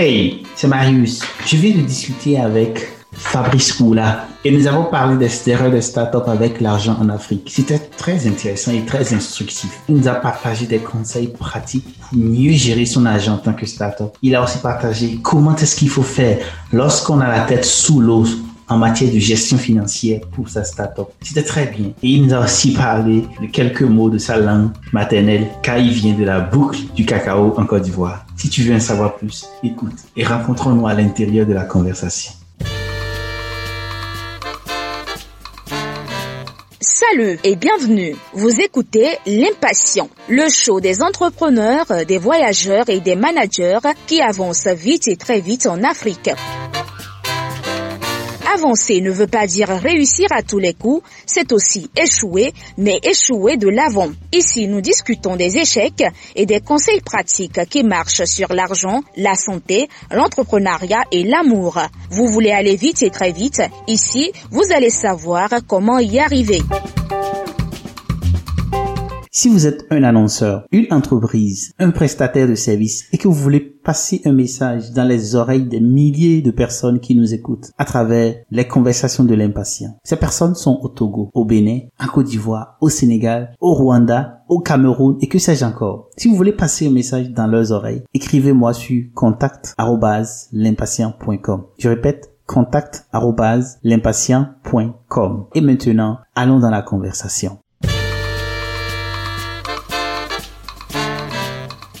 Hey, c'est Marius. Je viens de discuter avec Fabrice Moula et nous avons parlé des erreurs de start-up avec l'argent en Afrique. C'était très intéressant et très instructif. Il nous a partagé des conseils pratiques pour mieux gérer son argent en tant que start-up. Il a aussi partagé comment est-ce qu'il faut faire lorsqu'on a la tête sous l'eau en matière de gestion financière pour sa start-up. C'était très bien. Et il nous a aussi parlé de quelques mots de sa langue maternelle car il vient de la boucle du cacao en Côte d'Ivoire. Si tu veux en savoir plus, écoute et rencontrons-nous à l'intérieur de la conversation. Salut et bienvenue. Vous écoutez L'Impatient, le show des entrepreneurs, des voyageurs et des managers qui avancent vite et très vite en Afrique. Avancer ne veut pas dire réussir à tous les coups, c'est aussi échouer, mais échouer de l'avant. Ici, nous discutons des échecs et des conseils pratiques qui marchent sur l'argent, la santé, l'entrepreneuriat et l'amour. Vous voulez aller vite et très vite, ici, vous allez savoir comment y arriver. Si vous êtes un annonceur, une entreprise, un prestataire de services et que vous voulez passer un message dans les oreilles des milliers de personnes qui nous écoutent à travers les conversations de l'impatient. Ces personnes sont au Togo, au Bénin, en Côte d'Ivoire, au Sénégal, au Rwanda, au Cameroun et que sais-je encore. Si vous voulez passer un message dans leurs oreilles, écrivez-moi sur contact@l'impatient.com. Je répète contact@l'impatient.com. Et maintenant, allons dans la conversation.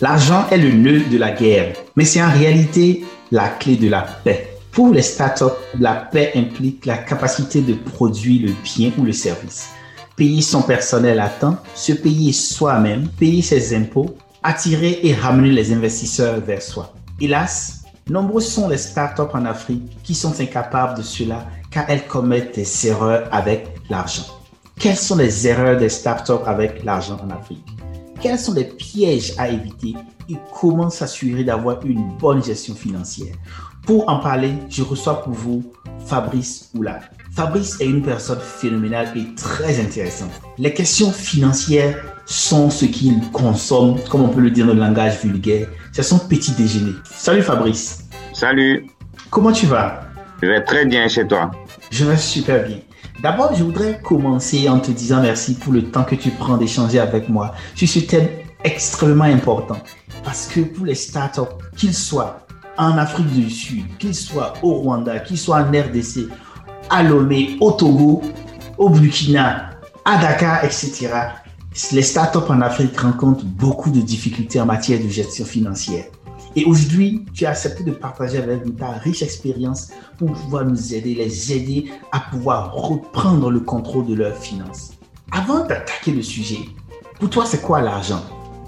L'argent est le nœud de la guerre, mais c'est en réalité la clé de la paix. Pour les startups, la paix implique la capacité de produire le bien ou le service, payer son personnel à temps, se payer soi-même, payer ses impôts, attirer et ramener les investisseurs vers soi. Hélas, nombreux sont les startups en Afrique qui sont incapables de cela car elles commettent des erreurs avec l'argent. Quelles sont les erreurs des startups avec l'argent en Afrique? Quels sont les pièges à éviter et comment s'assurer d'avoir une bonne gestion financière? Pour en parler, je reçois pour vous Fabrice Oula. Fabrice est une personne phénoménale et très intéressante. Les questions financières sont ce qu'il consomme, comme on peut le dire dans le langage vulgaire. C'est son petit déjeuner. Salut Fabrice. Salut. Comment tu vas? Je vais très bien chez toi. Je vais super bien. D'abord, je voudrais commencer en te disant merci pour le temps que tu prends d'échanger avec moi sur ce thème extrêmement important. Parce que pour les startups, qu'ils soient en Afrique du Sud, qu'ils soient au Rwanda, qu'ils soient en RDC, à Lomé, au Togo, au Burkina, à Dakar, etc., les startups en Afrique rencontrent beaucoup de difficultés en matière de gestion financière. Et aujourd'hui, tu as accepté de partager avec nous ta riche expérience pour pouvoir nous aider, les aider à pouvoir reprendre le contrôle de leurs finances. Avant d'attaquer le sujet, pour toi, c'est quoi l'argent?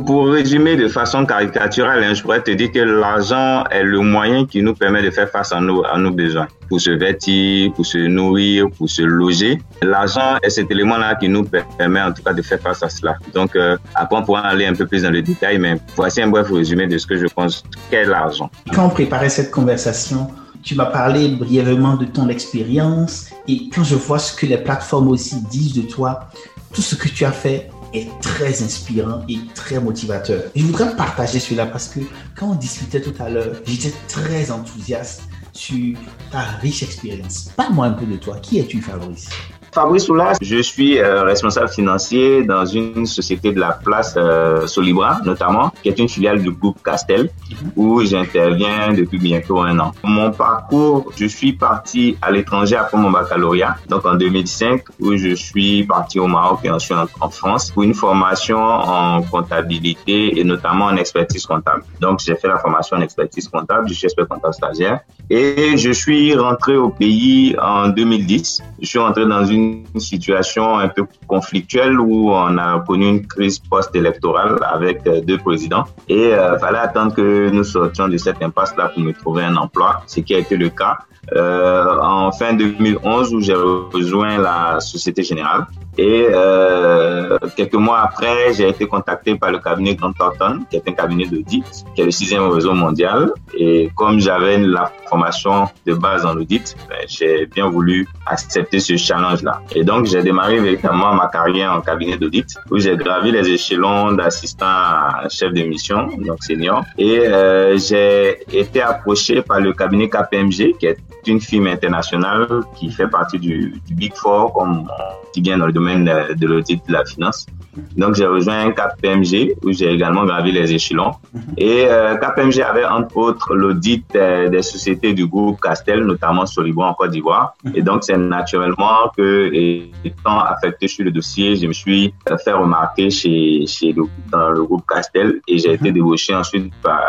Pour résumer de façon caricaturale, hein, je pourrais te dire que l'argent est le moyen qui nous permet de faire face à nos, besoins. Pour se vêtir, pour se nourrir, pour se loger. L'argent est cet élément-là qui nous permet en tout cas de faire face à cela. Donc, euh, après, on pourra aller un peu plus dans le détail, mais voici un bref résumé de ce que je pense qu'est l'argent. Quand on préparait cette conversation, tu m'as parlé brièvement de ton expérience et quand je vois ce que les plateformes aussi disent de toi, tout ce que tu as fait est très inspirant et très motivateur. Je voudrais partager cela parce que quand on discutait tout à l'heure, j'étais très enthousiaste sur ta riche expérience. Parle-moi un peu de toi. Qui es-tu, Fabrice? Fabrice Soulas, je suis euh, responsable financier dans une société de la place euh, Solibra, notamment, qui est une filiale du groupe Castel, où j'interviens depuis bientôt un an. Mon parcours, je suis parti à l'étranger après mon baccalauréat, donc en 2005, où je suis parti au Maroc et ensuite en, France pour une formation en comptabilité et notamment en expertise comptable. Donc j'ai fait la formation en expertise comptable, je suis expert comptable stagiaire et je suis rentré au pays en 2010. Je suis rentré dans une une situation un peu conflictuelle où on a connu une crise post-électorale avec euh, deux présidents et euh, fallait attendre que nous sortions de cette impasse-là pour me trouver un emploi, ce qui a été le cas. Euh, en fin 2011 où j'ai rejoint la Société Générale Et euh, quelques mois après, j'ai été contacté par le cabinet Grant Thornton, qui est un cabinet d'audit, qui est le sixième réseau mondial. Et comme j'avais la formation de base en audit, ben, j'ai bien voulu accepter ce challenge-là. Et donc, j'ai démarré véritablement ma carrière en cabinet d'audit, où j'ai gravi les échelons d'assistant chef de mission, donc senior. Et euh, j'ai été approché par le cabinet KPMG, qui est une firme internationale qui fait partie du, du Big Four, comme qui vient dans le domaine de l'audit de la finance. Donc, j'ai rejoint KPMG où j'ai également gravi les échelons. Mhm. Et euh, KPMG avait entre autres l'audit euh, des sociétés du groupe Castel, notamment sur Liban en Côte d'Ivoire. Mhm. Et donc, c'est naturellement que, étant affecté sur le dossier, je me suis fait remarquer chez, chez le, dans le groupe Castel et j'ai été mhm. débauché ensuite par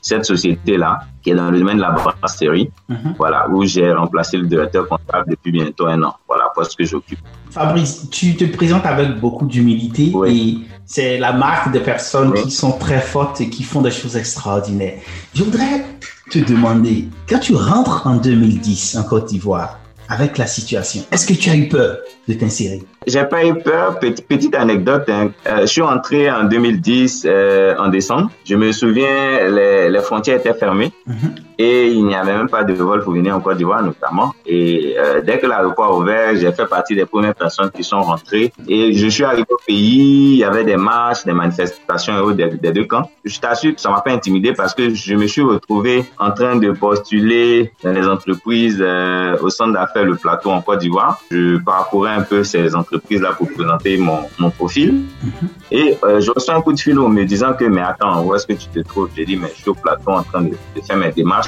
cette société-là, qui est dans le domaine de la brasserie, voilà, où j'ai remplacé le directeur comptable depuis bientôt un an. Voilà, ce que j'occupe. Fabrice, tu te présentes avec beaucoup d'humilité et c'est la marque des personnes qui sont très fortes et qui font des choses extraordinaires. Je voudrais te demander, quand tu rentres en 2010 en Côte d'Ivoire, avec la situation, est-ce que tu as eu peur de t'insérer? J'ai pas eu peur. Petite, anecdote, hein. euh, je suis entré en 2010 euh, en décembre. Je me souviens, les, les frontières étaient fermées. Mhm et il n'y avait même pas de vol pour venir en Côte d'Ivoire notamment. Et euh, dès que l'aéroport a ouvert, j'ai fait partie des premières personnes qui sont rentrées. Et je suis arrivé au pays, il y avait des marches, des manifestations des, des deux camps. Je t'assure que ça m'a pas intimidé parce que je me suis retrouvé en train de postuler dans les entreprises euh, au centre d'affaires Le Plateau en Côte d'Ivoire. Je parcourais un peu ces entreprises-là pour présenter mon, mon profil. Mm-hmm. Et euh, je reçois un coup de fil en me disant que, mais attends, où est-ce que tu te trouves? J'ai dit, mais je suis au plateau en train de, de faire mes démarches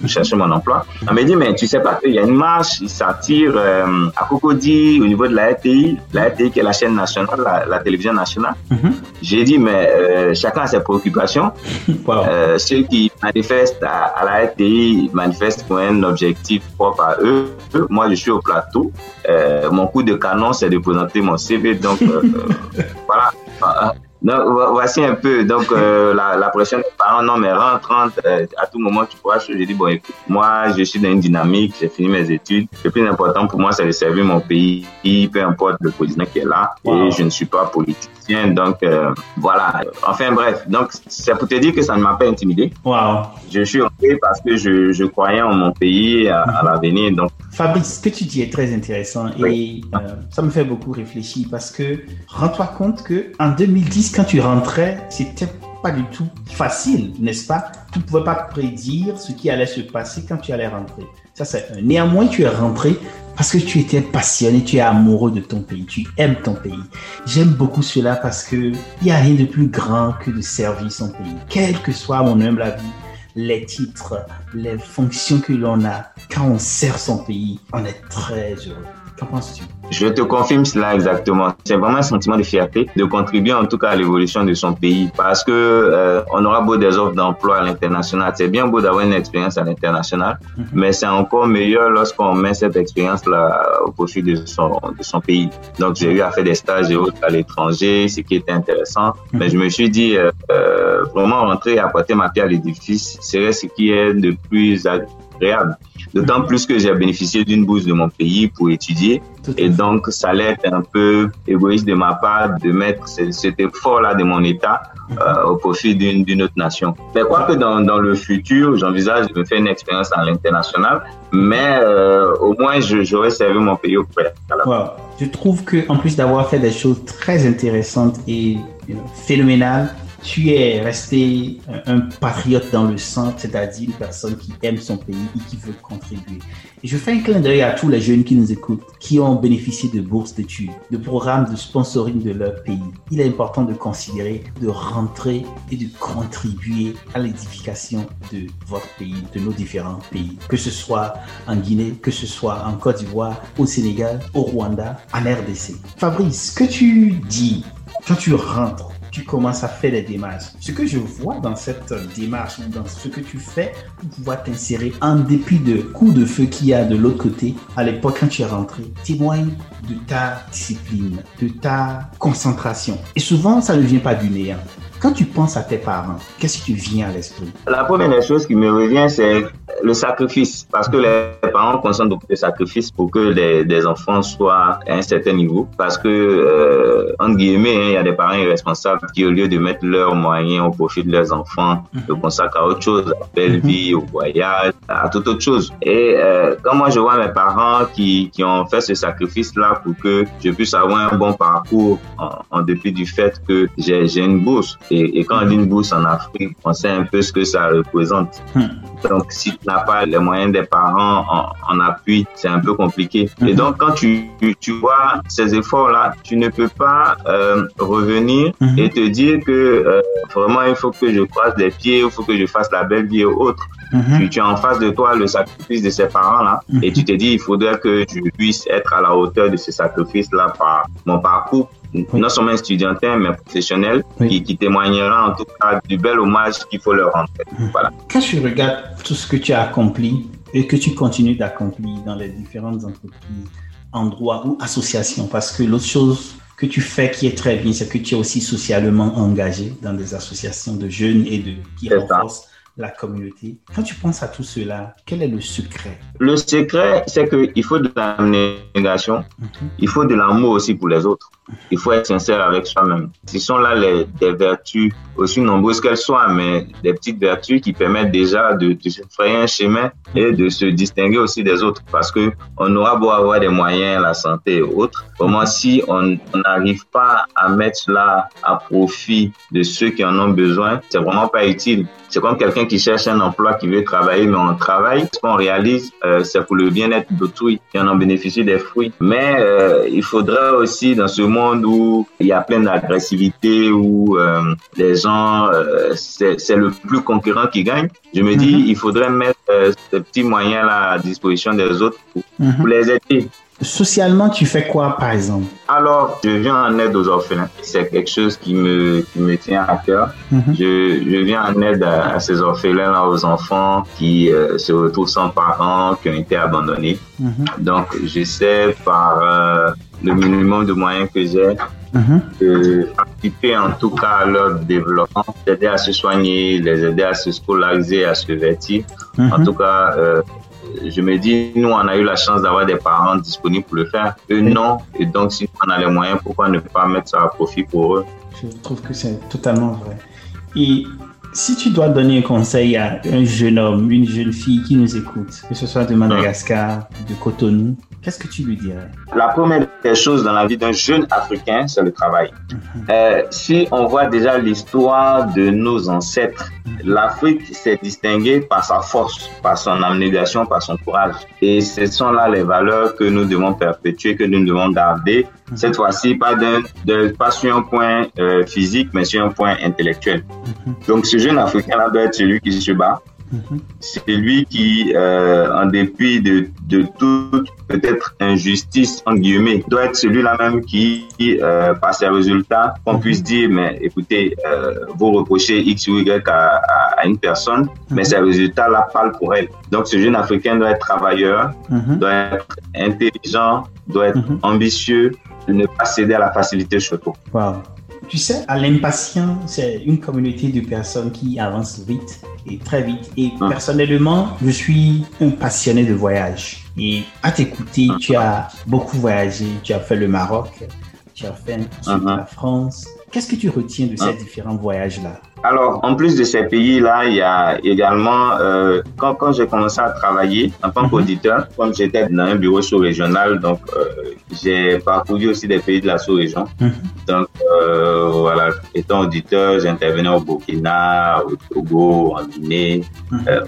pour chercher mon emploi. Elle m'a dit, mais tu sais pas qu'il y a une marche, il s'attire euh, à Cocody au niveau de la RTI, la RTI qui est la chaîne nationale, la, télévision nationale. Mhm. J'ai dit, mais euh, chacun a ses préoccupations. Euh, ceux qui manifestent à, la RTI manifestent pour un objectif propre à eux. Moi, je suis au plateau. mon coup de canon, c'est de présenter mon CV. Donc, voilà. Donc, voici un peu donc euh, la, la, pression des parents. Non, mais rentre, rentre, euh, à tout moment tu pourras. Je dis, bon, écoute, moi, je suis dans une dynamique, j'ai fini mes études. Le plus important pour moi, c'est de servir mon pays, peu importe le président qui est là. Et je ne suis pas politicien. Donc, euh, voilà. Enfin, bref. Donc, c'est pour te dire que ça ne m'a pas intimidé. Wow. Je suis parce que je, je croyais en mon pays, à, à l'avenir. Donc, Fabrice, ce que tu dis est très intéressant et euh, ça me fait beaucoup réfléchir parce que rends-toi compte que en 2010, quand tu rentrais, c'était pas du tout facile, n'est-ce pas? Tu ne pouvais pas prédire ce qui allait se passer quand tu allais rentrer. Ça, c'est Néanmoins, tu es rentré parce que tu étais passionné, tu es amoureux de ton pays, tu aimes ton pays. J'aime beaucoup cela parce que il n'y a rien de plus grand que de servir son pays, quel que soit mon humble avis les titres, les fonctions que l'on a quand on sert son pays, on est très heureux. Qu'en penses-tu? Je te confirme cela exactement. C'est vraiment un sentiment de fierté de contribuer en tout cas à l'évolution de son pays parce que euh, on aura beau des offres d'emploi à l'international, c'est bien beau d'avoir une expérience à l'international, mhm. mais c'est encore meilleur lorsqu'on met cette expérience-là au profit de son, de son pays. Donc j'ai eu à faire des stages et autres à l'étranger, ce qui était intéressant, mhm. mais je me suis dit euh, euh, vraiment rentrer et apporter ma pierre à l'édifice serait ce qui est le plus agréable. D'autant plus que j'ai bénéficié d'une bourse de mon pays pour étudier. Et donc, ça allait être un peu égoïste de ma part de mettre cet effort-là de mon État euh, au profit d'une autre nation. Mais quoi que dans, le futur, j'envisage de me faire une expérience à l'international, mais euh, au moins, j'aurais servi mon pays auprès. Je trouve que en plus d'avoir fait des choses très intéressantes et phénoménales, tu es resté un patriote dans le sang, c'est-à-dire une personne qui aime son pays et qui veut contribuer. Et je fais un clin d'œil à tous les jeunes qui nous écoutent, qui ont bénéficié de bourses d'études, de programmes de sponsoring de leur pays. Il est important de considérer, de rentrer et de contribuer à l'édification de votre pays, de nos différents pays, que ce soit en Guinée, que ce soit en Côte d'Ivoire, au Sénégal, au Rwanda, en RDC. Fabrice, que tu dis quand tu rentres tu commences à faire des démarches. Ce que je vois dans cette démarche, dans ce que tu fais pour pouvoir t'insérer, en dépit de coups de feu qu'il y a de l'autre côté, à l'époque quand tu es rentré, témoigne de ta discipline, de ta concentration. Et souvent, ça ne vient pas du néant. Quand tu penses à tes parents, qu'est-ce qui te vient à l'esprit? La première des choses qui me revient, c'est le sacrifice. Parce que les parents consomment beaucoup de sacrifices pour que les, les, enfants soient à un certain niveau. Parce que, euh, entre guillemets, hein, il y a des parents irresponsables qui, au lieu de mettre leurs moyens au profit de leurs enfants, mm -hmm. consacrent à autre chose, à la belle mhm. vie, au voyage, à toute autre chose. Et euh, quand moi je vois mes parents qui, qui ont fait ce sacrifice-là pour que je puisse avoir un bon parcours en, en dépit du fait que j'ai une bourse, et, et, quand on dit une bourse en Afrique, on sait un peu ce que ça représente. Mmh. Donc, si tu n'as pas les moyens des parents en, en appui, c'est un peu compliqué. Et donc, quand tu, tu vois ces efforts-là, tu ne peux pas euh, revenir mmh. et te dire que euh, vraiment, il faut que je croise les pieds, il faut que je fasse la belle vie aux autres. Tu, tu, as en face de toi le sacrifice de ces parents-là et tu te dis, il faudrait que je puisse être à la hauteur de ce sacrifice-là par mon parcours oui. non seulement étudiantin, mais professionnel, oui. qui, qui, témoignera en tout cas du bel hommage qu'il faut leur rendre. Mmh. Voilà. Quand je regarde tout ce que tu as accompli et que tu continues d'accomplir dans les différentes entreprises, endroits ou associations, parce que l'autre chose que tu fais qui est très bien, c'est que tu es aussi socialement engagé dans des associations de jeunes et de qui renforcent la communauté. Quand tu penses à tout cela, quel est le secret? Le secret, c'est qu'il faut de l'abnégation, mm -hmm. il faut de l'amour aussi pour les autres. Il faut être sincère avec soi-même. Ce sont là des vertus, aussi nombreuses qu'elles soient, mais des petites vertus qui permettent déjà de, de se frayer un chemin et de se distinguer aussi des autres. Parce que on aura beau avoir des moyens, la santé et autres, comment si on n'arrive pas à mettre cela à profit de ceux qui en ont besoin, c'est vraiment pas utile. C'est comme quelqu'un qui cherche un emploi, qui veut travailler, mais on travaille. Ce qu'on réalise, euh, c'est pour le bien-être d'autrui, qui en ont bénéficié des fruits. Mais euh, il faudrait aussi, dans ce monde où il y a plein d'agressivité, où euh, les gens, c'est le plus concurrent qui gagne, je me dis, mm -hmm. il faudrait mettre ces petits moyens-là à disposition des autres pour, mm -hmm. pour les aider. Socialement, tu fais quoi, par exemple? Alors, je viens en aide aux orphelins. C'est quelque chose qui me, qui me tient à cœur. Mm -hmm. je, je viens en aide à, à ces orphelins-là, aux enfants qui euh, se retrouvent sans parents, qui ont été abandonnés. Mm -hmm. Donc, j'essaie par euh, le minimum de moyens que j'ai Mm -hmm. de participer en tout cas à leur développement, d'aider à se soigner, les aider à se scolariser, à se vêtir. Mm -hmm. En tout cas, euh, je me dis, nous, on a eu la chance d'avoir des parents disponibles pour le faire. Eux, non. Et donc, si on a les moyens, pourquoi ne pas mettre ça à profit pour eux? Je trouve que c'est totalement vrai. Et si tu dois donner un conseil à un jeune homme, une jeune fille qui nous écoute, que ce soit de Madagascar, de Cotonou, qu'est-ce que tu lui dirais? La première des choses dans la vie d'un jeune Africain, c'est le travail. -hmm. euh, si on voit déjà l'histoire de nos ancêtres, -hmm. l'Afrique s'est distinguée par sa force, par son abnégation, par son courage. Et ce sont là les valeurs que nous devons perpétuer, que nous devons garder. -hmm. Cette fois-ci, pas, de, pas sur un point euh, physique, mais sur un point intellectuel. Donc ce jeune Africain-là doit être celui qui se bat, C'est lui qui, euh, en dépit de, de toute peut-être injustice, entre guillemets, doit être celui-là même qui, euh, par ses résultats, qu'on -hmm. puisse dire, mais écoutez, euh, vous reprochez X ou Y à, à, à une personne, mm -hmm. mais ces résultats-là parlent pour elle. Donc ce jeune Africain doit être travailleur, doit être intelligent, doit être ambitieux, ne pas céder à la facilité surtout. Wow. Tu sais, à l'impatient, c'est une communauté de personnes qui avancent vite et très vite. Et personnellement, je suis un passionné de voyage. Et à t'écouter, tu as beaucoup voyagé. Tu as fait le Maroc, tu as fait uh -huh. la France. Qu'est-ce que tu retiens de ces ah. différents voyages-là? Alors, en plus de ces pays-là, il y a également, euh, quand, quand j'ai commencé à travailler en tant qu'auditeur, comme j'étais dans un bureau sous-régional, donc euh, j'ai parcouru aussi des pays de la sous-région. Donc, euh, voilà, étant auditeur, j'intervenais au Burkina, au Togo, en Guinée,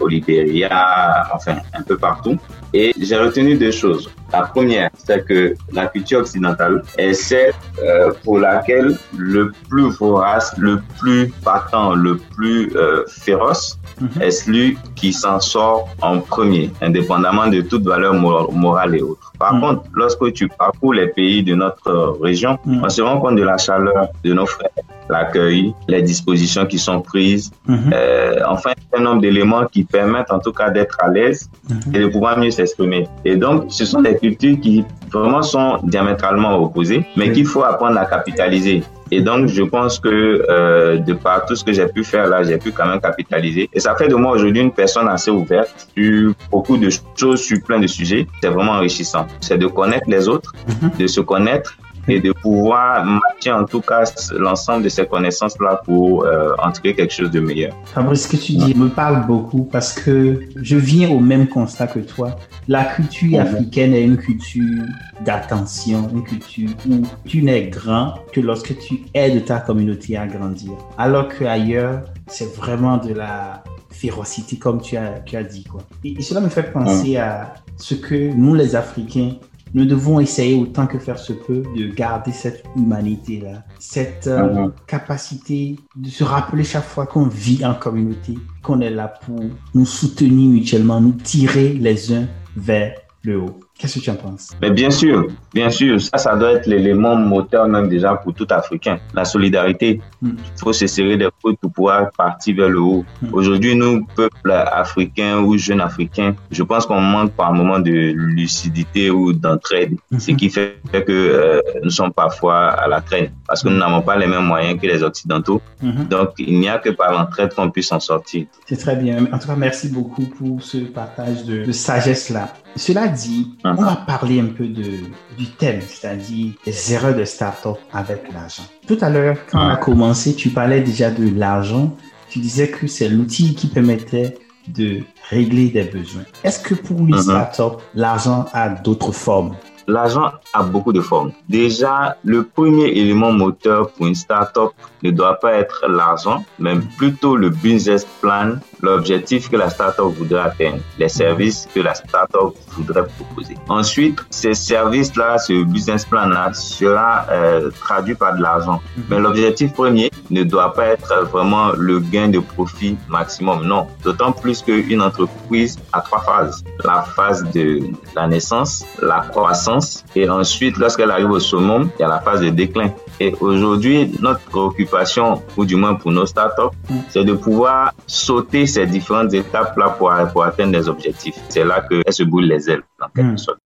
au Libéria, enfin, un peu partout. Et j'ai retenu deux choses. La première, c'est que la culture occidentale est celle euh, pour laquelle le plus vorace, le plus partant, le plus euh, féroce mm -hmm. est celui qui s'en sort en premier, indépendamment de toute valeur mor morale et autre. Par mm -hmm. contre, lorsque tu parcours les pays de notre région, mm -hmm. on se rend compte de la chaleur de nos frères, l'accueil, les dispositions qui sont prises, euh, enfin un nombre d'éléments qui permettent en tout cas d'être à l'aise et de pouvoir mieux s'exprimer. Et donc, ce sont des cultures qui vraiment sont diamétralement opposées, mais qu'il faut apprendre à capitaliser. Et donc, je pense que euh, de par tout ce que j'ai pu faire là, j'ai pu quand même capitaliser. Et ça fait de moi aujourd'hui une personne assez ouverte sur beaucoup de choses, sur plein de sujets. C'est vraiment enrichissant. C'est de connaître les autres, mhm. de se connaître et de pouvoir matcher en tout cas l'ensemble de ces connaissances-là pour euh, entrer quelque chose de meilleur. Fabrice, ce que tu dis me parle beaucoup parce que je viens au même constat que toi. La culture mhm. africaine est une culture d'attention, une culture où tu n'es grand que lorsque tu aides ta communauté à grandir. Alors qu'ailleurs, c'est vraiment de la férocité, comme tu as, tu as dit. Quoi. Et, cela me fait penser à ce que nous, les Africains, nous devons essayer autant que faire se peut de garder cette humanité-là, cette euh, mhm. capacité de se rappeler chaque fois qu'on vit en communauté, qu'on est là pour nous soutenir mutuellement, nous tirer les uns vers le haut. Qu'est-ce que tu en penses? Mais bien sûr, bien sûr, ça, ça doit être l'élément moteur même déjà pour tout Africain. La solidarité. Hmm. Il faut se serrer des coudes pour pouvoir partir vers le haut. Hmm. Aujourd'hui, nous, peuple africain ou jeunes africains, je pense qu'on manque par moment de lucidité ou d'entraide, hmm. ce qui fait que euh, nous sommes parfois à la traîne parce que nous n'avons pas les mêmes moyens que les Occidentaux. Donc, il n'y a que par l'entraide qu'on puisse en sortir. C'est très bien. En tout cas, merci beaucoup pour ce partage de, de sagesse-là. Cela dit, on va parler un peu de, du thème, c'est-à-dire les erreurs de start-up avec l'argent. Tout à l'heure, quand on a commencé, tu parlais déjà de l'argent. Tu disais que c'est l'outil qui permettait de régler des besoins. Est-ce que pour une uh-huh. start-up, l'argent a d'autres formes? L'argent a beaucoup de formes. Déjà, le premier élément moteur pour une start-up ne doit pas être l'argent, mais plutôt le business plan, l'objectif que la start-up voudrait atteindre, les services que la start-up voudrait proposer. Ensuite, ces services-là, ce business plan-là sera euh, traduit par de l'argent. Mhm. Mais l'objectif premier ne doit pas être vraiment le gain de profit maximum. Non, d'autant plus qu'une entreprise a trois phases. La phase de la naissance, la croissance et ensuite, lorsqu'elle arrive au summum, il y a la phase de déclin. Et aujourd'hui, notre préoccupation, ou du moins pour nos startups, mm. c'est de pouvoir sauter ces différentes étapes-là pour, pour, atteindre des objectifs. C'est là qu'elles se boulent les ailes, en quelque mm. sorte.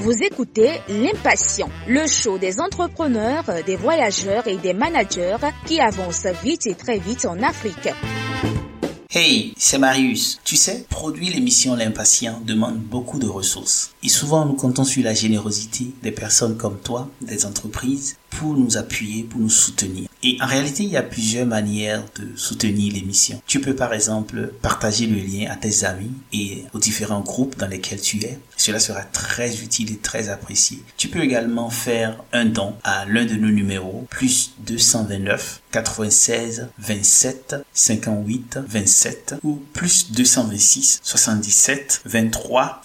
Vous écoutez L'Impatient, le show des entrepreneurs, des voyageurs et des managers qui avancent vite et très vite en Afrique. Hey, c'est Marius. Tu sais, produire l'émission L'Impatient demande beaucoup de ressources. Et souvent, nous comptons sur la générosité des personnes comme toi, des entreprises, pour nous appuyer, pour nous soutenir. Et en réalité, il y a plusieurs manières de soutenir l'émission. Tu peux par exemple partager le lien à tes amis et aux différents groupes dans lesquels tu es. Cela sera très utile et très apprécié. Tu peux également faire un don à l'un de nos numéros, plus 229 96 27 58 27 ou plus 226 77 23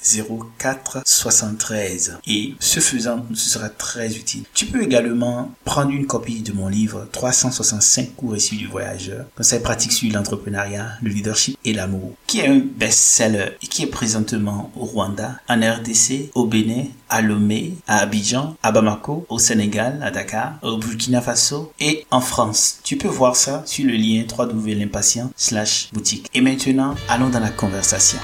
04 73. Et ce faisant, ce sera très utile. Tu peux également prendre une copie de mon livre 365 cours issus du voyageur, conseils pratiques sur l'entrepreneuriat, le leadership et l'amour, qui est un best-seller et qui est présentement au Rwanda, en RDC, au Bénin, à Lomé, à Abidjan, à Bamako, au Sénégal, à Dakar, au Burkina Faso et en France. Tu peux voir ça sur le lien www.l'impatient slash boutique. Et maintenant, allons dans la conversation.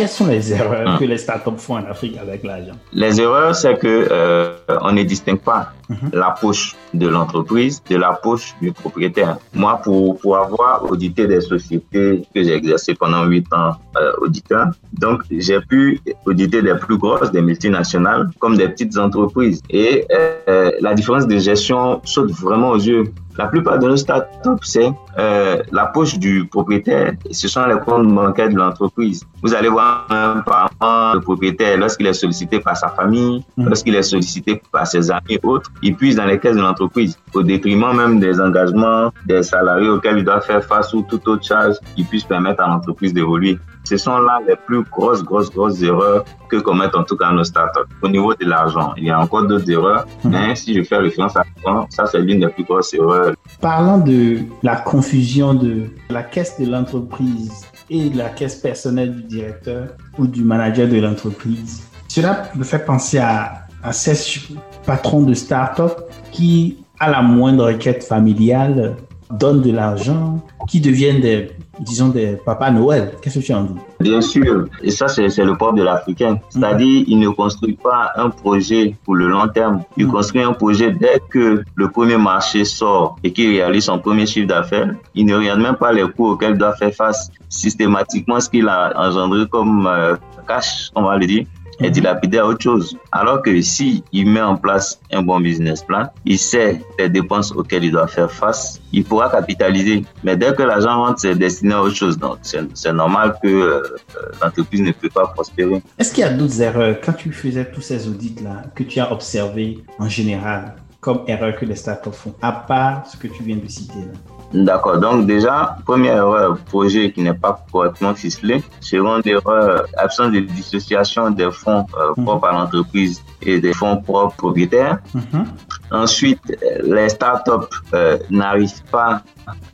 Quelles sont les erreurs ah. que les startups font en Afrique avec l'argent? Les erreurs, c'est que euh, on ne distingue pas mhm. la poche de l'entreprise de la poche du propriétaire. Moi, pour, pour avoir audité des sociétés que j'ai exercées pendant huit ans euh, auditeur, donc j'ai pu auditer des plus grosses, des multinationales, comme des petites entreprises. Et euh, la différence de gestion saute vraiment aux yeux. La plupart de nos startups, c'est euh, la poche du propriétaire. ce sont les comptes bancaires de l'entreprise. Vous allez voir un parent, le propriétaire, lorsqu'il est sollicité par sa famille, mm. lorsqu'il est sollicité par ses amis et autres, il puise dans les caisses de l'entreprise, au détriment même des engagements des salariés auxquels il doit faire face ou toute autre charge qui puisse permettre à l'entreprise d'évoluer. Ce sont là les plus grosses, grosses, grosses erreurs que commettent en tout cas nos startups. Au niveau de l'argent, il y a encore d'autres erreurs, mhm. mais si je fais référence à ça, ça c'est l'une des plus grosses erreurs. Parlant de la confusion de la caisse de l'entreprise et la caisse personnelle du directeur ou du manager de l'entreprise, cela me fait penser à, à ces patrons de start-up qui, à la moindre requête familiale, donnent de l'argent, qui deviennent des disons, des Papa Noël. Qu'est-ce que tu en dis? Bien sûr, et ça c'est le propre de l'Africain. C'est-à-dire, il ne construit pas un projet pour le long terme. Il mm. construit un projet dès que le premier marché sort et qu'il réalise son premier chiffre d'affaires. Il ne regarde même pas les coûts auxquels il doit faire face systématiquement, ce qu'il a engendré comme euh, cash, on va le dire et dilapidé à autre chose. Alors que si il met en place un bon business plan, il sait les dépenses auxquelles il doit faire face, il pourra capitaliser. Mais dès que l'argent rentre, c'est destiné à autre chose. Donc, c'est normal que euh, l'entreprise ne peut pas prospérer. Est-ce qu'il y a d'autres erreurs? Quand tu faisais tous ces audits-là que tu as observés en général comme erreur que les startups font, à part ce que tu viens de citer là? D'accord. Donc déjà, première erreur, projet qui n'est pas correctement ficelé. Seconde erreur, absence de dissociation des fonds euh, mhm. propres à l'entreprise et des fonds propres propriétaires. Mhm. Ensuite, les startups euh, n'arrivent pas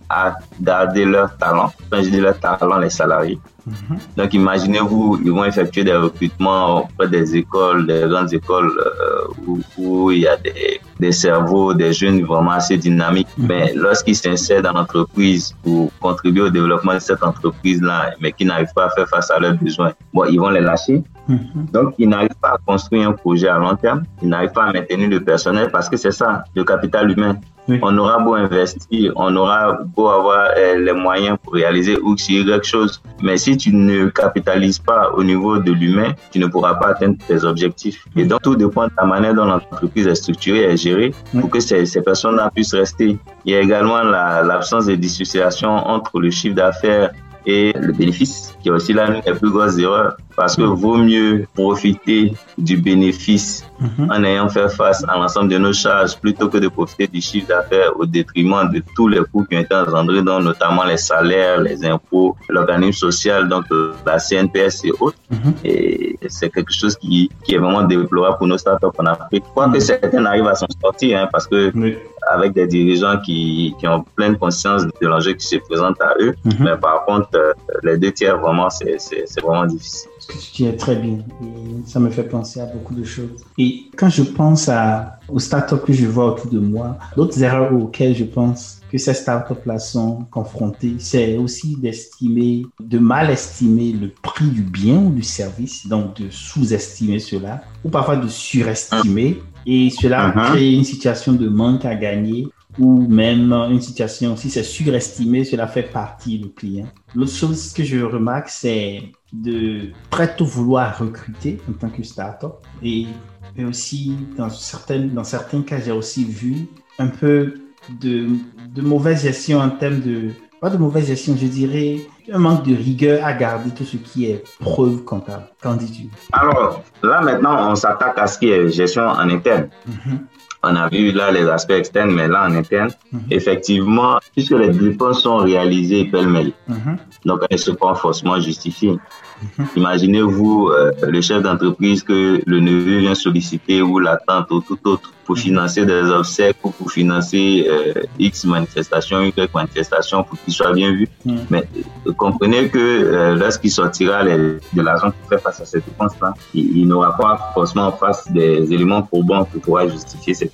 à garder leur talent. Quand je dis leur talent, les salariés. Mhm. Donc, imaginez-vous, ils vont effectuer des recrutements auprès des écoles, des grandes écoles euh, où, il y a des, des, cerveaux, des jeunes vraiment assez dynamiques. Mhm. Mais lorsqu'ils s'insèrent dans l'entreprise pour contribuer au développement de cette entreprise-là, mais qui n'arrivent pas à faire face à leurs besoins, bon, ils vont les lâcher. Mhm. Donc, ils n'arrivent pas à construire un projet à long terme, ils n'arrivent pas à maintenir le personnel parce que c'est ça, le capital humain. On aura beau investir, on aura beau avoir euh, les moyens pour réaliser ou si quelque chose, mais si tu ne capitalises pas au niveau de l'humain, tu ne pourras pas atteindre tes objectifs. Et donc, tout dépend de la manière dont l'entreprise est structurée et gérée pour que ces, ces personnes-là puissent rester. Il y a également l'absence de dissociation entre le chiffre d'affaires et le bénéfice, qui est aussi l'une des plus grosses erreurs, parce que vaut mieux profiter du bénéfice mhm. en ayant fait face à l'ensemble de nos charges plutôt que de profiter du chiffre d'affaires au détriment de tous les coûts qui ont été engendrés, notamment les salaires, les impôts, l'organisme social, donc euh, la CNPS et autres. Mhm. Et c'est quelque chose qui, qui, est vraiment déplorable pour nos startups en Afrique. Je crois que certains arrivent à s'en sortir, hein, parce que avec des dirigeants qui, qui ont pleine conscience de l'enjeu qui se présente à eux, mhm. mais par contre, euh, les deux tiers, vraiment, c'est vraiment difficile. Ce que tu dis très bien. Et ça me fait penser à beaucoup de choses. Et quand je pense à, aux startups que je vois autour de moi, d'autres erreurs auxquelles je pense que ces startups-là sont confrontées, c'est aussi d'estimer, de mal estimer le prix du bien ou du service, donc de sous-estimer cela, ou parfois de surestimer. Et cela uh-huh. crée une situation de manque à gagner ou même une situation, si c'est surestimé, cela fait partie du client. L'autre chose que je remarque, c'est de très tôt vouloir recruter en tant que startup. Et, et aussi, dans, certaines, dans certains cas, j'ai aussi vu un peu de, de mauvaise gestion en termes de, pas de mauvaise gestion, je dirais, un manque de rigueur à garder tout ce qui est preuve comptable. Qu'en dis-tu Alors, là maintenant, on s'attaque à ce qui est gestion en interne. Mm-hmm. On a vu là les aspects externes, mais là en interne, mhm. effectivement, puisque les dépenses sont réalisées pêle-mêle, mhm. donc elles ne sont pas forcément justifiées. Mhm. Imaginez-vous euh, le chef d'entreprise que le neveu vient solliciter ou la tante ou tout autre pour financer des obsèques ou pour financer euh, X manifestations, Y manifestations pour qu'il soit bien vu. Mais euh, comprenez que lorsqu'il sortira de l'argent pour faire face à cette dépense-là, il, n'aura pas forcément en face des éléments probants pour pouvoir justifier cette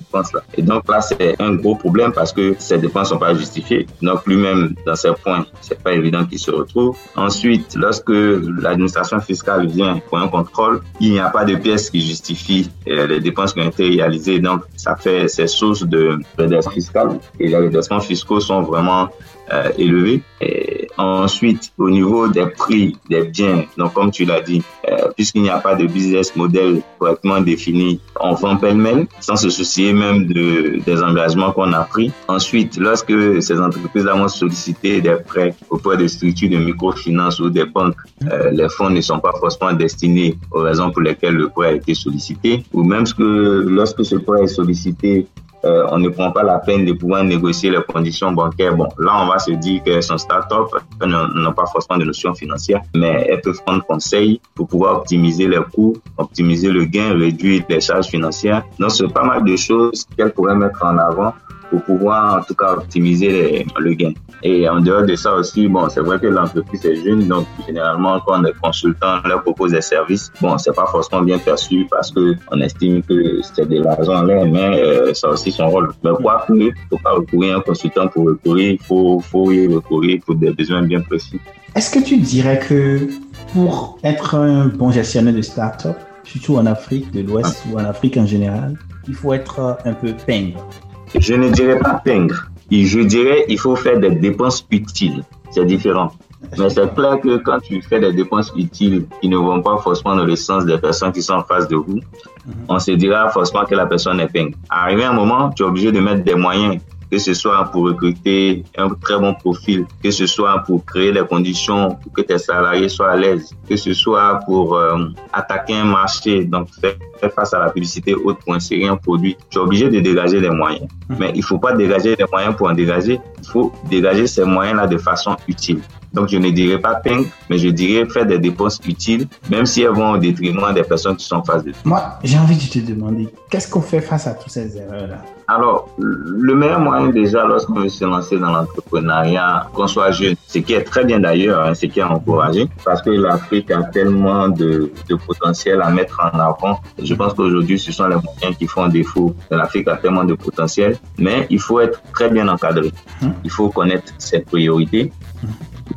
Et donc là, c'est un gros problème parce que ces dépenses ne sont pas justifiées. Donc lui-même, dans ces points, c'est pas évident qu'il se retrouve. Ensuite, lorsque l'administration fiscale vient pour un contrôle, il n'y a pas de pièces qui justifient les dépenses qui ont été réalisées. Donc ça fait ces sources de redressement fiscal et les redressements fiscaux sont vraiment euh, élevés. Et ensuite, au niveau des prix des biens, donc comme tu l'as dit, euh, puisqu'il n'y a pas de business model correctement défini, on vend pêle-mêle sans se soucier même de, des engagements qu'on a pris. Ensuite, lorsque ces entreprises-là vont solliciter des prêts auprès de structures de microfinance ou des banques, euh, les fonds ne sont pas forcément destinés aux raisons pour lesquelles le prêt a été sollicité, ou même que lorsque ce prêt est sollicité euh, on ne prend pas la peine de pouvoir négocier les conditions bancaires. Bon, là, on va se dire qu'elles sont start-up, n'ont pas forcément de notions financières, mais elles peuvent prendre conseil pour pouvoir optimiser les coûts, optimiser le gain, réduire les charges financières. Donc, c'est pas mal de choses qu'elles pourraient mettre en avant pour pouvoir en tout cas optimiser le gain. Et en dehors de ça aussi, bon, c'est vrai que l'entreprise est jeune, donc généralement quand les consultants leur proposent des services, bon, c'est pas forcément bien perçu parce que on estime que c'est de l'argent en l'air, mais euh, ça aussi son rôle. Mais quoi que, faut pas recourir à un consultant pour recourir, il faut, faut y recourir pour des besoins bien précis. Est-ce que tu dirais que pour être un bon gestionnaire de start-up, surtout en Afrique de l'Ouest ou en Afrique en général, il faut être un peu pingre? Je ne dirais pas pingre. Je dirais il faut faire des dépenses utiles. C'est différent. Mais c'est clair que quand tu fais des dépenses utiles qui ne vont pas forcément dans le sens des personnes qui sont en face de vous, mhm. on se dira forcément que la personne est pingre. Arrivé un moment, tu es obligé de mettre des moyens que ce soit pour recruter un très bon profil, que ce soit pour créer les conditions pour que tes salariés soient à l'aise, que ce soit pour euh, attaquer un marché, donc faire face à la publicité haute pour insérer un produit, tu es obligé de dégager des moyens. Mmh. Mais il ne faut pas dégager des moyens pour en dégager, il faut dégager ces moyens-là de façon utile. Donc, je ne dirais pas ping, mais je dirais faire des dépenses utiles, même si elles vont au détriment des personnes qui sont en face de Moi, j'ai envie de te demander, qu'est-ce qu'on fait face à toutes ces erreurs-là? Alors, le meilleur moyen déjà lorsqu'on veut se lancer dans l'entrepreneuriat, qu'on soit jeune, ce qui est très bien d'ailleurs, hein, ce qui est encouragé, parce que l'Afrique a tellement de, de, potentiel à mettre en avant. Je pense qu'aujourd'hui, ce sont les moyens qui font défaut. L'Afrique a tellement de potentiel, mais il faut être très bien encadré. Hum. Il faut connaître ses priorités.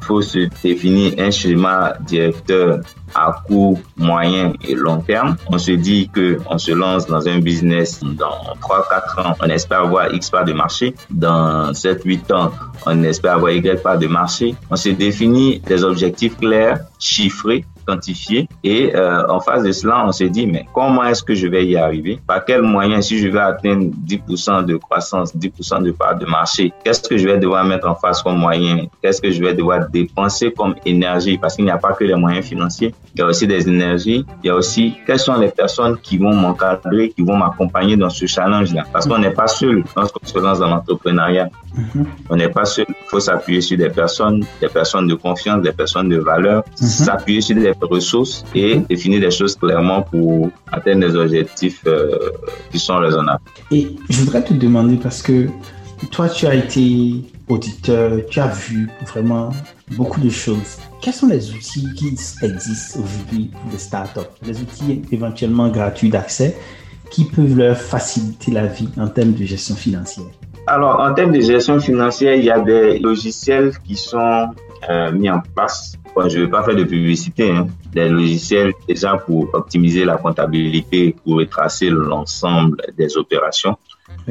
Faut se définir un schéma directeur à court, moyen et long terme. On se dit que on se lance dans un business dans 3-4 ans, on espère avoir X parts de marché. Dans 7-8 ans, on espère avoir Y parts de marché. On se définit des objectifs clairs, chiffrés quantifié. Et euh, en face de cela, on se dit, mais comment est-ce que je vais y arriver? Par quel moyen, si je vais atteindre 10% de croissance, 10% de part de marché, qu'est-ce que je vais devoir mettre en face comme moyen? Qu'est-ce que je vais devoir dépenser comme énergie? Parce qu'il n'y a pas que les moyens financiers, il y a aussi des énergies, il y a aussi quelles sont les personnes qui vont m'encadrer, qui vont m'accompagner dans ce challenge-là. Parce qu'on n'est pas seul lorsqu'on se lance dans l'entrepreneuriat. Mm-hmm. On n'est pas seul. Il faut s'appuyer sur des personnes, des personnes de confiance, des personnes de valeur, mm-hmm. s'appuyer sur des ressources et définir des choses clairement pour atteindre des objectifs euh, qui sont raisonnables. Et je voudrais te demander parce que toi, tu as été auditeur, tu as vu vraiment beaucoup de choses. Quels sont les outils qui existent aujourd'hui pour les startups? Les outils éventuellement gratuits d'accès qui peuvent leur faciliter la vie en termes de gestion financière? Alors, en termes de gestion financière, il y a des logiciels qui sont euh, mis en place je ne vais pas faire de publicité, hein. des logiciels déjà pour optimiser la comptabilité, pour retracer l'ensemble des opérations.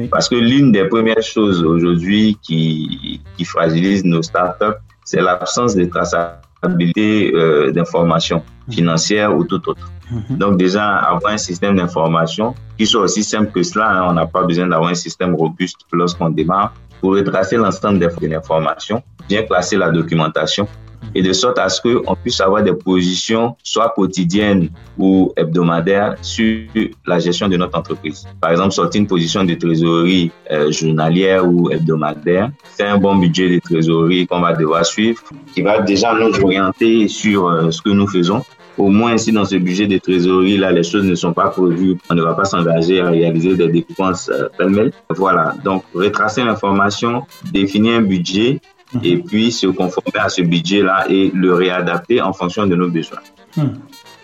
Parce que l'une des premières choses aujourd'hui qui, qui fragilise nos startups, c'est l'absence de traçabilité euh, d'informations financières ou tout autre. Mhm. Donc déjà, avoir un système d'information qui soit aussi simple que cela, hein, on n'a pas besoin d'avoir un système robuste lorsqu'on démarre pour retracer l'ensemble des informations, bien classer la documentation et de sorte à ce qu'on puisse avoir des positions soit quotidiennes ou hebdomadaires sur la gestion de notre entreprise. Par exemple, sortir une position de trésorerie euh, journalière ou hebdomadaire, faire un bon budget de trésorerie qu'on va devoir suivre, qui va déjà nous orienter sur euh, ce que nous faisons au moins si dans ce budget de trésorerie là les choses ne sont pas prévues, on ne va pas s'engager à réaliser des dépenses euh, pêle-mêle. Voilà, donc retracer l'information, définir un budget et puis se conformer à ce budget-là et le réadapter en fonction de nos besoins. Hmm.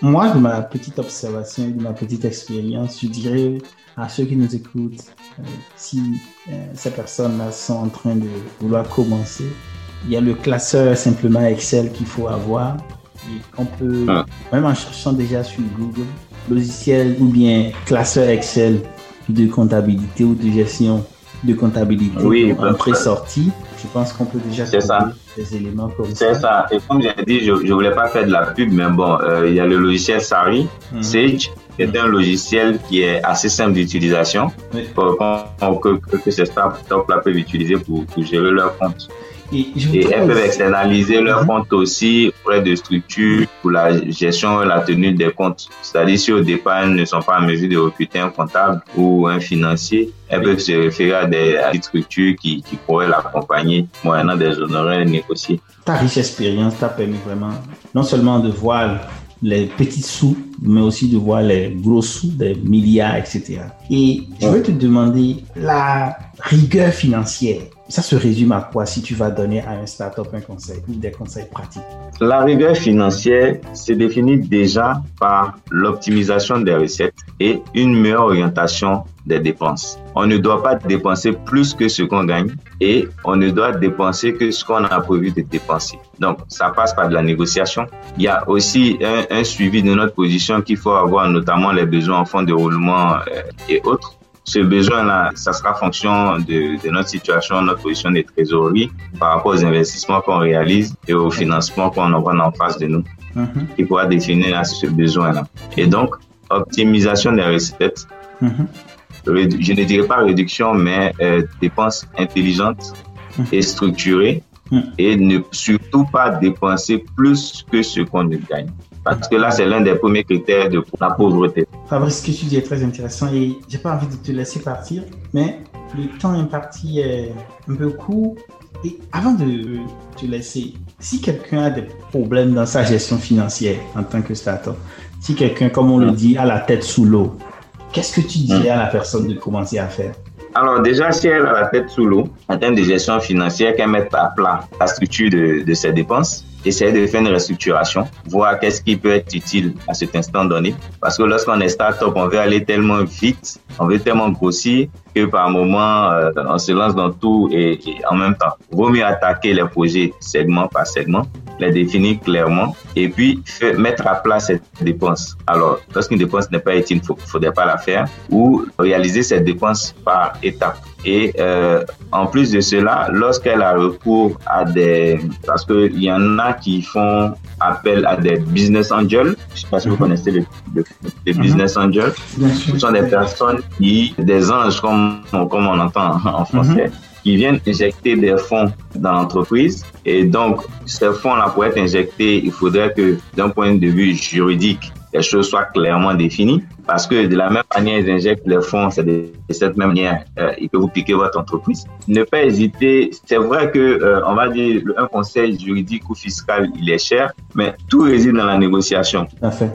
Moi, de ma petite observation, de ma petite expérience, je dirais à ceux qui nous écoutent, euh, si euh, ces personnes-là sont en train de vouloir commencer, il y a le classeur simplement Excel qu'il faut avoir. Et on peut, ah. même en cherchant déjà sur Google, logiciel ou bien classeur Excel de comptabilité ou de gestion de comptabilité oui, en pré-sortie, je pense qu'on peut déjà trouver ça. des éléments comme ça. C'est ça. Et comme j'ai dit, je ne voulais pas faire de la pub, mais bon, euh, il y a le logiciel Sari, mhm. Sage, qui est un logiciel qui est assez simple d'utilisation, pour, que, que, que ces startups peuvent utiliser pour, pour gérer leur compte. Et, elles peuvent externaliser leur mhm. compte aussi auprès de structures pour la gestion et la tenue des comptes. C'est-à-dire si au départ elles ne sont pas en mesure de recruter un comptable ou un financier, elles peuvent se référer à des, structures qui, qui pourraient l'accompagner moyennant des honoraires négociés. Ta riche expérience t'a permis vraiment non seulement de voir les petits sous mais aussi de voir les gros sous, des milliards, etc. Et je veux te demander la rigueur financière. Ça se résume à quoi si tu vas donner à un startup un conseil ou des conseils pratiques? La rigueur financière se définit déjà par l'optimisation des recettes et une meilleure orientation des dépenses. On ne doit pas dépenser plus que ce qu'on gagne et on ne doit dépenser que ce qu'on a prévu de dépenser. Donc, ça passe par de la négociation. Il y a aussi un, suivi de notre position qu'il faut avoir, notamment les besoins en fonds de roulement euh, et autres ce besoin-là, ça sera fonction de, notre situation, notre position de trésorerie par rapport aux investissements qu'on réalise et au financement qu'on envoie en face de nous, mhm. qui pourra définir ce besoin-là. Et donc, optimisation des recettes. Mhm. Je ne dirais pas réduction, mais euh, dépenses intelligentes mhm. et structurées et ne surtout pas dépenser plus que ce qu'on ne gagne. Parce que là, c'est l'un des premiers critères de la pauvreté. Fabrice, ce que tu dis est très intéressant et j'ai pas envie de te laisser partir, mais le temps imparti est un peu court. Et avant de te laisser, si quelqu'un a des problèmes dans sa gestion financière en tant que startup, si quelqu'un, comme on le dit, a la tête sous l'eau, qu'est-ce que tu dirais à la personne de commencer à faire? Alors déjà, si elle a la tête sous l'eau, en termes de gestion financière, qu'elle mette à plat la structure de, ses dépenses, essayer de faire une restructuration, voir qu'est-ce qui peut être utile à cet instant donné. Parce que lorsqu'on est start-up, on veut aller tellement vite, on veut tellement grossir que par moment, euh, on se lance dans tout et, en même temps. Vaut mieux attaquer les projets segment par segment, les définir clairement et puis mettre à plat cette dépense. Alors, lorsqu'une dépense n'est pas utile, il ne faudrait pas la faire ou réaliser cette dépense par étapes. Et euh, en plus de cela, lorsqu'elle a recours à des... Parce qu'il y en a qui font appel à des business angels. Je ne sais pas si vous connaissez les, mhm. business angels. Ce sont des personnes qui, des anges comme, comme on entend en français, mhm. qui viennent injecter des fonds dans l'entreprise. Et donc, ces fonds-là, pour être injectés, il faudrait que d'un point de vue juridique, les choses soient clairement définies. Parce que de la même manière, ils injectent les fonds, c'est de, cette même manière, euh, ils peuvent vous piquer votre entreprise. Ne pas hésiter. C'est vrai que, euh, on va dire, un conseil juridique ou fiscal, il est cher, mais tout réside dans la négociation.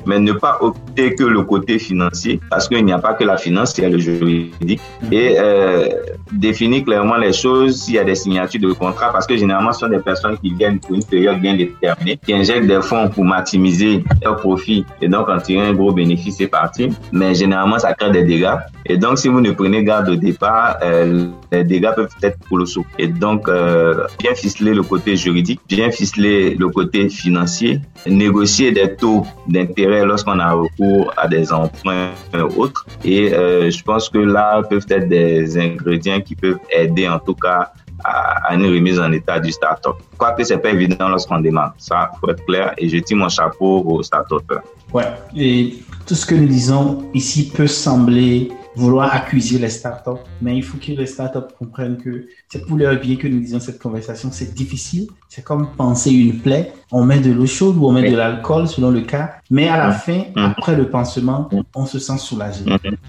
Mais ne pas opter que le côté financier, parce qu'il n'y a pas que la finance, il y a le juridique. Mhm. Et euh, définir clairement les choses s'il y a des signatures de contrat, parce que généralement, ce sont des personnes qui viennent pour une période bien déterminée, qui injectent des fonds pour maximiser leur profit et donc en tirer un gros bénéfice, c'est parti mais généralement, ça crée des dégâts. Et donc, si vous ne prenez garde au départ, euh, les dégâts peuvent être colossaux. Et donc, euh, bien ficeler le côté juridique, bien ficeler le côté financier, négocier des taux d'intérêt lorsqu'on a recours à des emprunts autres. Et euh, je pense que là peuvent être des ingrédients qui peuvent aider en tout cas à, une remise en état du start-up. Quoique c'est pas évident lorsqu'on démarre. Ça, faut être clair. Et je tire mon chapeau au start-up. Ouais. Et tout ce que nous disons ici peut sembler vouloir accuser les startups, mais il faut que les startups comprennent que c'est pour leur bien que nous disons cette conversation. C'est difficile. C'est comme penser une plaie. On met de l'eau chaude ou on met de l'alcool selon le cas, mais à la fin, après le pansement, on se sent soulagé.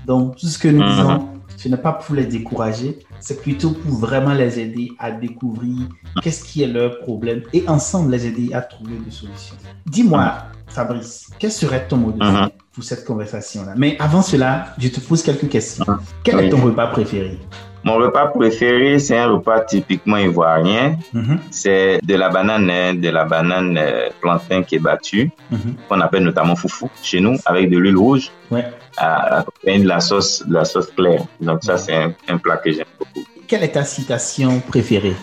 Donc, tout ce que nous disons, ce n'est pas pour les décourager, c'est plutôt pour vraiment les aider à découvrir qu'est-ce qui est leur problème et ensemble les aider à trouver des solutions. Dis-moi, Fabrice, quel serait ton mot de uh-huh. Pour cette conversation-là Mais avant cela, je te pose quelques questions. Uh-huh. Quel est ton repas préféré? Mon repas préféré, c'est un repas typiquement ivoirien. Uh-huh. C'est de la banane, hein, de la banane euh, plantain qui est battue, qu'on appelle notamment foufou chez nous, avec de l'huile rouge, ouais. de la sauce, de la sauce claire. Donc ça, c'est un, plat que j'aime beaucoup. Quelle est ta citation préférée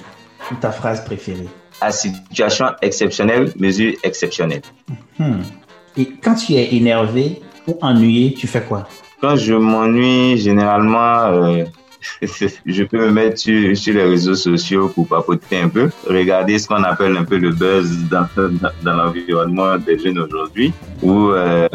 ou ta phrase préférée? À situation exceptionnelle, mesure exceptionnelle. Hmm. Et quand tu es énervé ou ennuyé, tu fais quoi? Quand je m'ennuie, généralement, euh, je peux me mettre sur, les réseaux sociaux pour papoter un peu, regarder ce qu'on appelle un peu le buzz dans, l'environnement des jeunes aujourd'hui. Ou euh,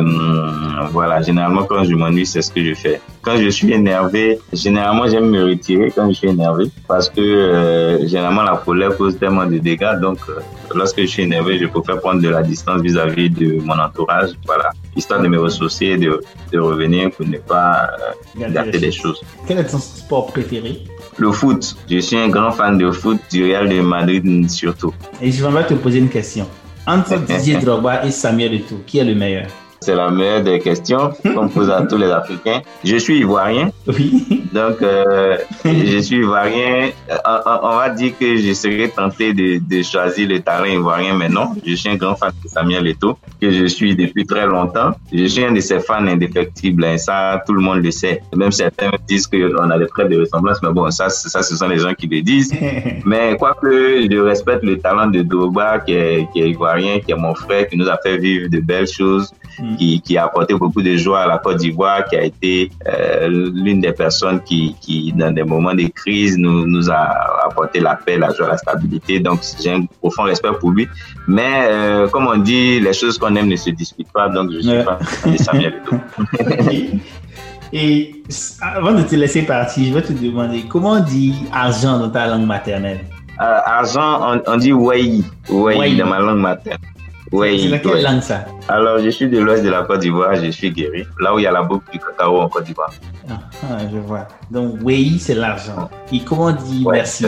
voilà, généralement quand je m'ennuie, c'est ce que je fais. Quand je suis énervé, généralement j'aime me retirer quand je suis énervé parce que euh, généralement la colère cause tellement de dégâts. Donc euh, lorsque je suis énervé, je préfère prendre de la distance vis-à-vis de mon entourage. Voilà, histoire de me ressourcer, de, de revenir pour ne pas gâter des choses. Quel est ton sport préféré? Le foot. Je suis un grand fan de foot, du Real de Madrid surtout. Et je vais te poser une question. Entre Didier Drogba et Samuel Eto'o, qui est le meilleur? C'est la meilleure des questions qu'on pose à tous les Africains. Je suis ivoirien. Oui. Donc, euh, je suis ivoirien. On, va dire que je serais tenté de, de, choisir le talent ivoirien, mais non. Je suis un grand fan de Samuel Eto'o, que je suis depuis très longtemps. Je suis un de ses fans indéfectibles. Hein. Ça, tout le monde le sait. Même certains disent qu'on a des traits de ressemblance, mais bon, ça, ça, ce sont les gens qui le disent. mais quoique je respecte le talent de Doba, qui est, qui est ivoirien, qui est mon frère, qui nous a fait vivre de belles choses. Mm. qui, qui, a apporté beaucoup de joie à la Côte d'Ivoire, qui a été euh, l'une des personnes qui, qui, dans des moments de crise, nous, nous a apporté la paix, la joie, la stabilité. Donc, j'ai un profond respect pour lui. Mais, euh, comme on dit, les choses qu'on aime ne se discutent pas. Donc, je suis pas de Samuel Et avant de te laisser partir, je vais te demander comment on dit argent dans ta langue maternelle? Euh, Argent, on, on dit wei, wei dans ma langue maternelle. Oui. C'est laquelle langue ça Alors, je suis de l'ouest de la Côte d'Ivoire, je suis guéri, là où il y a la boucle du cacao en Côte d'Ivoire. Ah, ah, je vois. Donc, oui, c'est l'argent. Et comment on dit merci?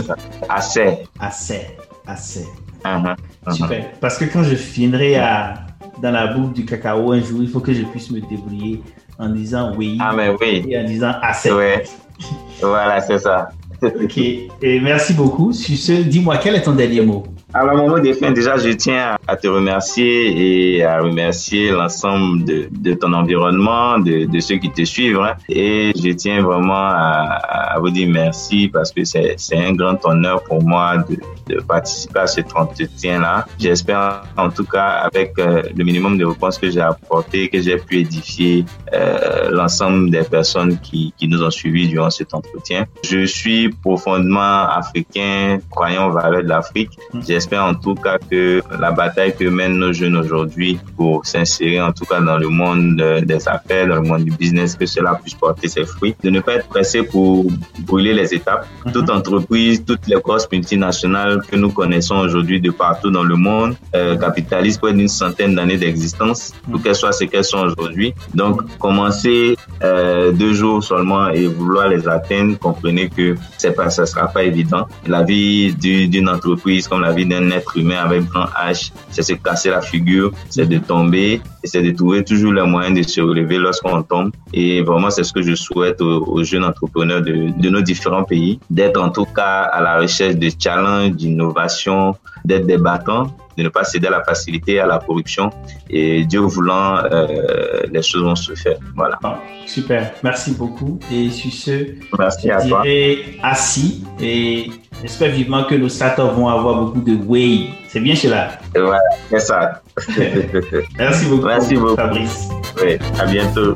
Assez. Assez. Assez. Uh-huh. Super. Parce que quand je finirai à, dans la boucle du cacao un jour, il faut que je puisse me débrouiller en disant oui. Ah, mais oui. Et en disant assez. Ouais. voilà, c'est ça. ok. Et merci beaucoup. Sur ce, dis-moi, quel est ton dernier mot? Alors, mon mot de fin, déjà, je tiens à te remercier et à remercier l'ensemble de, ton environnement, de, ceux qui te suivent. Hein. Et je tiens vraiment à vous dire merci parce que c'est un grand honneur pour moi de, de participer à cet entretien-là. J'espère, en tout cas, avec euh, le minimum de réponses que j'ai apporté, que j'ai pu édifier euh, l'ensemble des personnes qui, qui nous ont suivis durant cet entretien. Je suis profondément africain, croyant aux valeurs de l'Afrique. J'espère en tout cas que la bataille que mènent nos jeunes aujourd'hui pour s'insérer en tout cas dans le monde des affaires, dans le monde du business, que cela puisse porter ses fruits. De ne pas être pressé pour brûler les étapes. Mhm. Toute entreprise, toutes les grosses multinationales que nous connaissons aujourd'hui de partout dans le monde euh, capitalisent près d'une centaine d'années d'existence, mhm. qu'elles soient ce qu'elles sont aujourd'hui. Donc, commencer euh, deux jours seulement et vouloir les atteindre, comprenez que c'est pas, ça sera pas évident. La vie d'une entreprise comme la vie d'un être humain avec grand H, c'est se casser la figure, c'est de tomber c'est de trouver toujours les moyens de se relever lorsqu'on tombe. Et vraiment, c'est ce que je souhaite aux, jeunes entrepreneurs de, de nos différents pays, d'être en tout cas à la recherche de challenges, d'innovation, d'être des battants de ne pas céder à la facilité, à la corruption. Et Dieu voulant, euh, les choses vont se faire. Voilà. Super. Merci beaucoup. Et sur ce, Merci je à dirais assis et j'espère vivement que nos startups vont avoir beaucoup de way. C'est bien cela. Voilà, c'est ça. Merci beaucoup. Merci beaucoup. Fabrice. Oui, à bientôt.